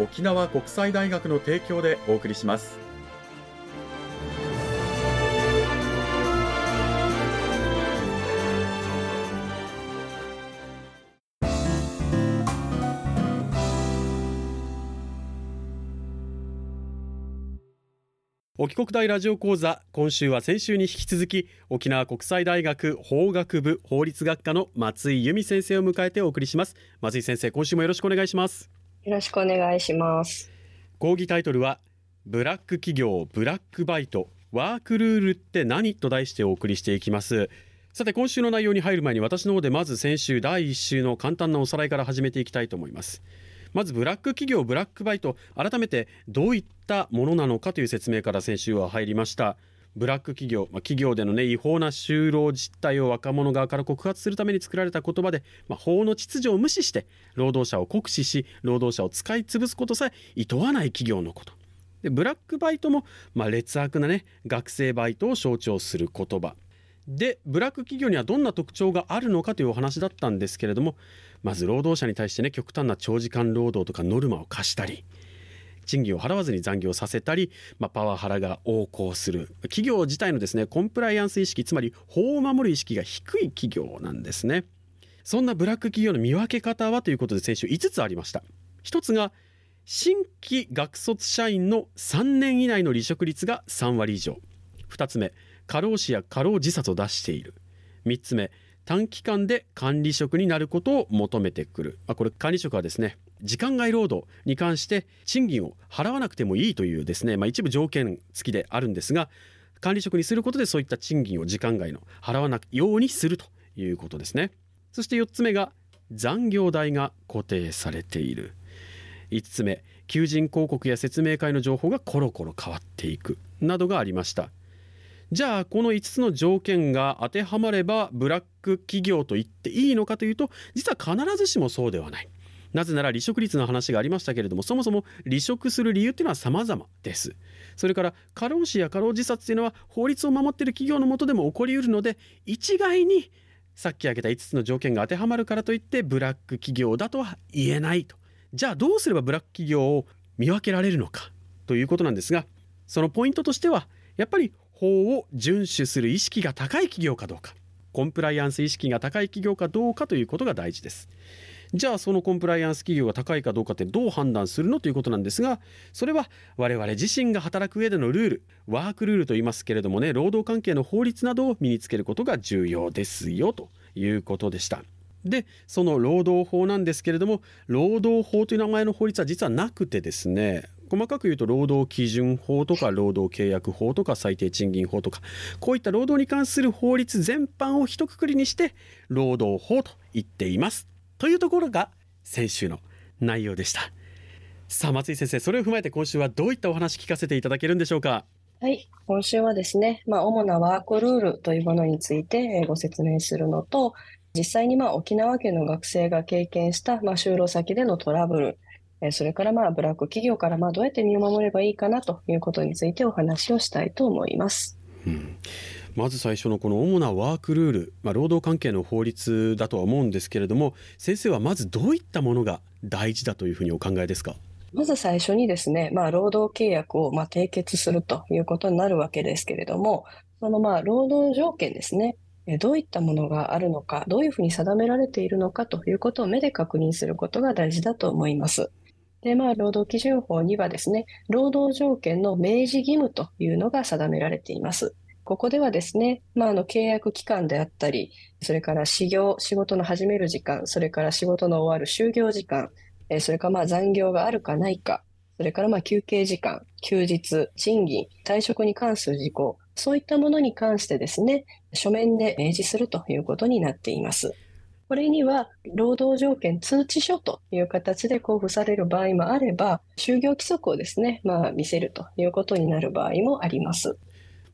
沖縄国際大学の提供でお送りします。沖国大ラジオ講座今週は先週に引き続き沖縄国際大学法学部法律学科の松井由美先生を迎えてお送りします。松井先生今週もよろしくお願いします。よろしくお願いします。講義タイトルはブラック企業ブラックバイトワークルールって何と題してお送りしていきます。さて今週の内容に入る前に私の方でまず先週第1週の簡単なおさらいから始めていきたいと思います。まずブラック企業ブラックバイト改めてどういったものなのかという説明から先週は入りました。ブラック企業、まあ、企業での、ね、違法な就労実態を若者側から告発するために作られた言葉で、まあ、法の秩序を無視して労働者を酷使し労働者を使い潰すことさえ厭わない企業のこと。でブラックバイトも、まあ、劣悪な、ね、学生バイトを象徴する言葉。でブラック企業にはどんな特徴があるのかというお話だったんですけれどもまず労働者に対してね極端な長時間労働とかノルマを課したり賃金を払わずに残業させたり、まあ、パワハラが横行する。企業自体のですねコンプライアンス意識つまり法を守る意識が低い企業なんですね。そんなブラック企業の見分け方はということで先週5つありました。1つが新規学卒社員の3年以内の離職率が3割以上。2つ目過労死や過労自殺を出している。3つ目短期間で管理職になることを求めてくる、まあ、これ管理職はですね時間外労働に関して賃金を払わなくてもいいというですね、まあ、一部条件付きであるんですが管理職にすることでそういった賃金を時間外の払わないようにするということですね。そして4つ目が残業代が固定されている。5つ目求人広告や説明会の情報がコロコロ変わっていくなどがありました。じゃあこの5つの条件が当てはまればブラック企業と言っていいのかというと実は必ずしもそうではない。なぜなら離職率の話がありましたけれどもそもそも離職する理由っていうのは様々です。それから過労死や過労自殺っていうのは法律を守っている企業のもとでも起こりうるので一概にさっき挙げた5つの条件が当てはまるからといってブラック企業だとは言えないと。じゃあどうすればブラック企業を見分けられるのかということなんですがそのポイントとしてはやっぱり法を遵守する意識が高い企業かどうかコンプライアンス意識が高い企業かどうかということが大事です。じゃあそのコンプライアンス企業が高いかどうかってどう判断するのということなんですがそれは我々自身が働く上でのルールワークルールと言いますけれどもね労働関係の法律などを身につけることが重要ですよということでした。でその労働法なんですけれども労働法という名前の法律は実はなくてですね細かく言うと労働基準法とか労働契約法とか最低賃金法とかこういった労働に関する法律全般を一括りにして労働法と言っています。というところが先週の内容でした。さあ松井先生それを踏まえて今週はどういったお話聞かせていただけるんでしょうか？はい、今週はですね、まあ、主なワークルールというものについてご説明するのと、実際にまあ沖縄県の学生が経験したまあ就労先でのトラブル、それからまあブラック企業からまあどうやって身を守ればいいかなということについてお話をしたいと思います。うんまず最初のこの主なワークルール、まあ、労働関係の法律だとは思うんですけれども先生はまずどういったものが大事だというふうにお考えですか？まず最初にですね、まあ、労働契約をま締結するということになるわけですけれどもそのまあ労働条件ですねどういったものがあるのかどういうふうに定められているのかということを目で確認することが大事だと思います。で、まあ、労働基準法にはですね、労働条件の明示義務というのが定められています。ここではですね、まあ、あの契約期間であったり、それから始業、仕事の始める時間、それから仕事の終わる就業時間、えそれからまあ残業があるかないか、それからまあ休憩時間、休日、賃金、退職に関する事項、そういったものに関してですね、書面で明示するということになっています。これには、労働条件通知書という形で交付される場合もあれば、就業規則をですね、まあ、見せるということになる場合もあります。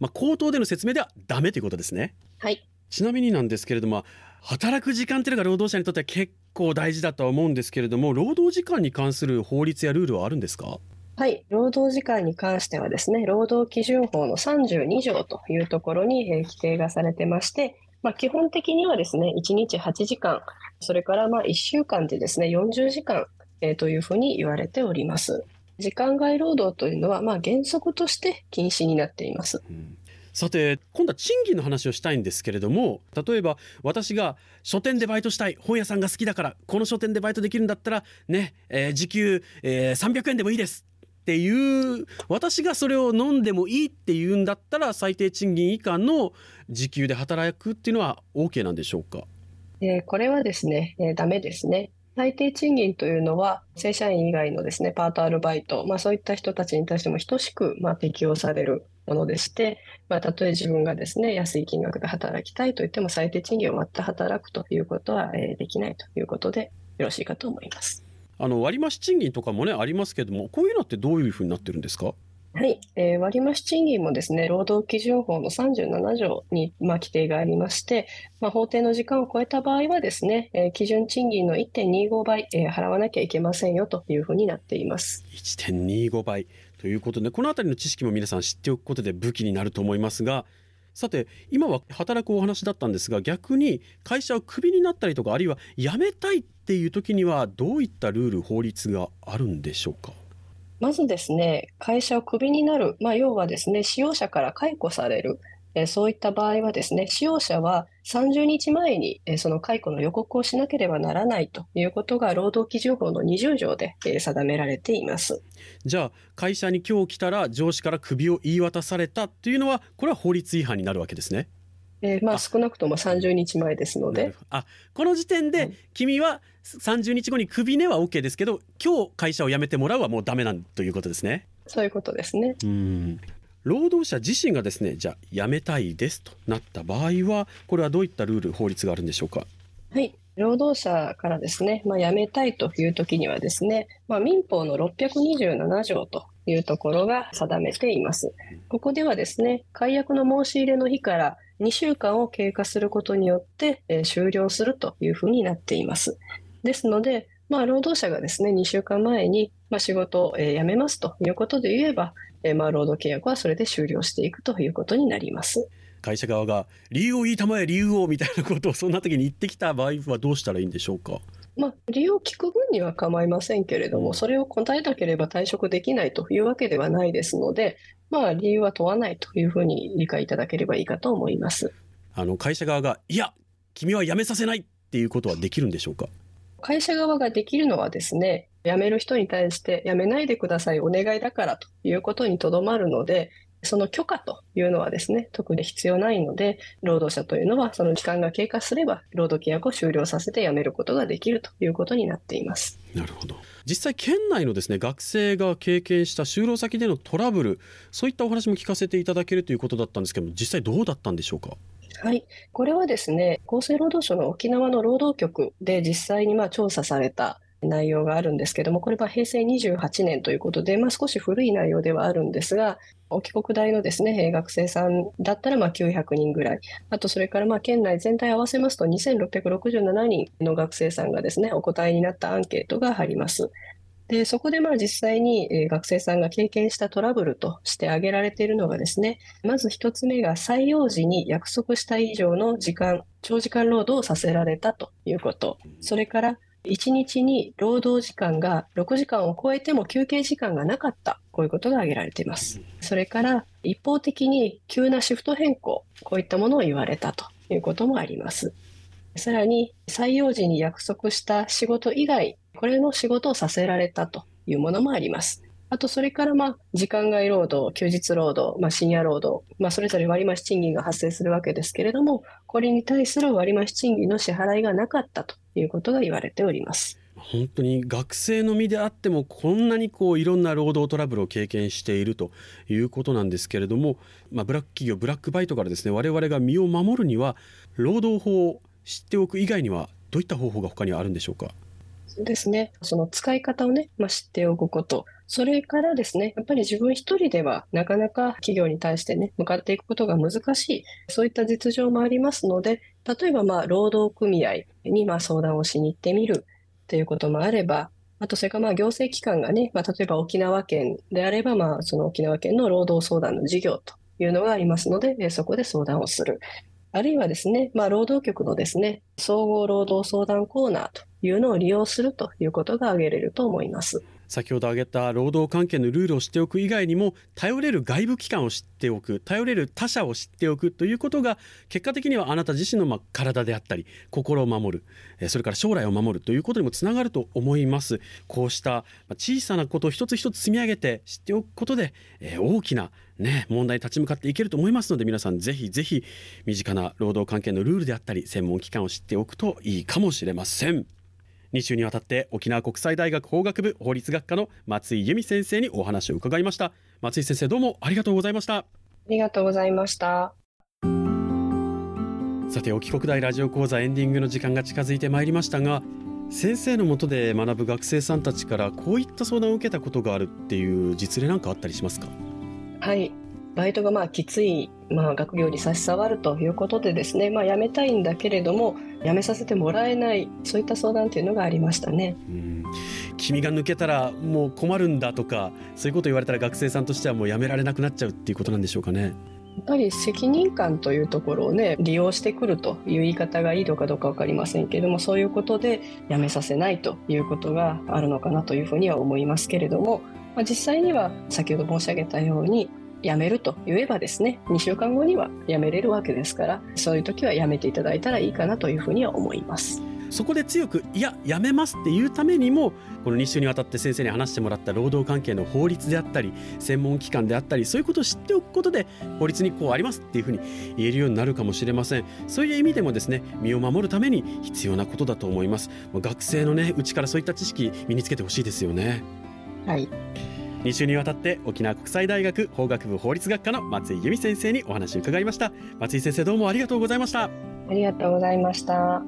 まあ、口頭での説明ではダメということですね。はい。ちなみになんですけれども、働く時間というのが労働者にとっては結構大事だとは思うんですけれども、労働時間に関する法律やルールはあるんですか？はい、労働時間に関してはですね、労働基準法の32条というところに規定がされてまして、まあ、基本的にはですね、1日8時間、それからまあ1週間でですね、40時間、えー、というふうに言われております。時間外労働というのは、まあ、原則として禁止になっています。うんさて今度は賃金の話をしたいんですけれども例えば私が書店でバイトしたい本屋さんが好きだからこの書店でバイトできるんだったらね、えー、時給、えー、300円でもいいですっていう私がそれを飲んでもいいっていうんだったら最低賃金以下の時給で働くっていうのは OK なんでしょうか、えー、これはですね、えー、ダメですね。最低賃金というのは正社員以外のですねパートアルバイト、まあ、そういった人たちに対しても等しくまあ適用されるものでして、まあ、たとえ自分がですね安い金額で働きたいと言っても最低賃金を割って働くということは、できないということでよろしいかと思います。あの割増賃金とかもねありますけどもこういうのってどういうふうになってるんですか？はい、えー、割増賃金もですね、労働基準法の37条に、まあ、規定がありまして、まあ、法定の時間を超えた場合はですね、えー、基準賃金の1.25倍、えー、払わなきゃいけませんよというふうになっています。1.25倍。ということで、このあたりの知識も皆さん知っておくことで武器になると思いますが、さて今は働くお話だったんですが逆に会社をクビになったりとかあるいは辞めたいっていう時にはどういったルール法律があるんでしょうか？まずですね会社をクビになる、まあ、要はですね使用者から解雇されるえそういった場合はですね、使用者は30日前に、えその解雇の予告をしなければならないということが労働基準法の20条で、え定められています。じゃあ会社に今日来たら上司からクビを言い渡されたっていうのはこれは法律違反になるわけですね。えー、まあ少なくとも30日前ですので。あこの時点で君は30日後にクビねは OK ですけど今日会社を辞めてもらうはもうダメなんということですね。そういうことですね。うん労働者自身がですねじゃあ辞めたいですとなった場合はこれはどういったルール法律があるんでしょうか？はい労働者からですね、まあ、辞めたいという時にはですね、まあ、民法の627条というところが定めています。ここではですね、解約の申し入れの日から2週間を経過することによって、えー、終了するというふうになっています。ですので、まあ、労働者がですね、2週間前に、まあ、仕事を、えー、辞めますということで言えば、えー、まあ、労働契約はそれで終了していくということになります。会社側が理由を言いたまえ理由をみたいなことをそんな時に言ってきた場合はどうしたらいいんでしょうか？まあ、理由を聞く分には構いませんけれども、それを答えなければ退職できないというわけではないですので、まあ、理由は問わないというふうに理解いただければいいかと思います。あの会社側が、いや、君は辞めさせないっていうことはできるんでしょうか？会社側ができるのはですね、辞める人に対して辞めないでください、お願いだからということにとどまるので、その許可というのはですね、特に必要ないので、労働者というのはその期間が経過すれば、労働契約を終了させて辞めることができるということになっています。なるほど。実際県内のですね、学生が経験した就労先でのトラブル、そういったお話も聞かせていただけるということだったんですけども、実際どうだったんでしょうか？はい、これはですね、厚生労働省の沖縄の労働局で実際にまあ調査された内容があるんですけども、これは平成28年ということで、まあ、少し古い内容ではあるんですが、沖国大のですね、学生さんだったらまあ900人ぐらい、あとそれからまあ県内全体合わせますと2667人の学生さんがですね、お答えになったアンケートがあります。で、そこでまあ実際に、え学生さんが経験したトラブルとして挙げられているのがですね、まず一つ目が採用時に約束した以上の時間、長時間労働をさせられたということ。それから1日に労働時間が6時間を超えても休憩時間がなかった。こういうことが挙げられています。それから一方的に急なシフト変更、こういったものを言われたということもあります。さらに採用時に約束した仕事以外これの仕事をさせられたというものもあります。あと、それから、まあ、時間外労働、休日労働、まあ、深夜労働、まあ、それぞれ割増賃金が発生するわけですけれども、これに対する割増賃金の支払いがなかったということが言われております。本当に学生の身であってもこんなにこういろんな労働トラブルを経験しているということなんですけれども、まあ、ブラック企業ブラックバイトからですね我々が身を守るには労働法を知っておく以外にはどういった方法が他にあるんでしょうか？ですね。その使い方をね、まあ、知っておくことそれからですねやっぱり自分一人ではなかなか企業に対してね向かっていくことが難しいそういった実情もありますので例えばまあ労働組合にま相談をしに行ってみるということもあれば、あと、それからまあ行政機関がね、まあ、例えば沖縄県であれば、まあ、その沖縄県の労働相談の事業というのがありますので、そこで相談をする。あるいはですね、まあ、労働局のですね、総合労働相談コーナーというのを利用するということが挙げれると思います。先ほど挙げた労働関係のルールを知っておく以外にも頼れる外部機関を知っておく頼れる他者を知っておくということが結果的にはあなた自身のま体であったり心を守るそれから将来を守るということにもつながると思いますこうした小さなことを一つ一つ積み上げて知っておくことで大きなね、問題に立ち向かっていけると思いますので皆さんぜひぜひ身近な労働関係のルールであったり専門機関を知っておくといいかもしれません。2週にわたって沖縄国際大学法学部法律学科の松井由美先生にお話を伺いました。松井先生どうもありがとうございました。ありがとうございました。さて沖国大ラジオ講座エンディングの時間が近づいてまいりましたが先生のもとで学ぶ学生さんたちからこういった相談を受けたことがあるっていう実例なんかあったりしますか？はいバイトがまあきつい、まあ、学業に差し障るということでですね、まあ、辞めたいんだけれども辞めさせてもらえないそういった相談というのがありましたね。うん君が抜けたらもう困るんだとかそういうこと言われたら学生さんとしてはもう辞められなくなっちゃうっていうことなんでしょうかね。やっぱり責任感というところをね利用してくるという言い方がいいのかどうか分かりませんけれどもそういうことで辞めさせないということがあるのかなというふうには思いますけれども、まあ、実際には先ほど申し上げたように辞めると言えばですね、2週間後には辞めれるわけですから、そういう時は辞めていただいたらいいかなというふうには思います。そこで強くいややめますっていうためにもこの2週にわたって先生に話してもらった労働関係の法律であったり専門機関であったりそういうことを知っておくことで法律にこうありますっていうふうに言えるようになるかもしれません。そういう意味でもですね身を守るために必要なことだと思います。学生のねうちからそういった知識身につけてほしいですよね。はい2週にわたって沖縄国際大学法学部法律学科の松井由美先生にお話を伺いました。松井先生どうもありがとうございました。ありがとうございました。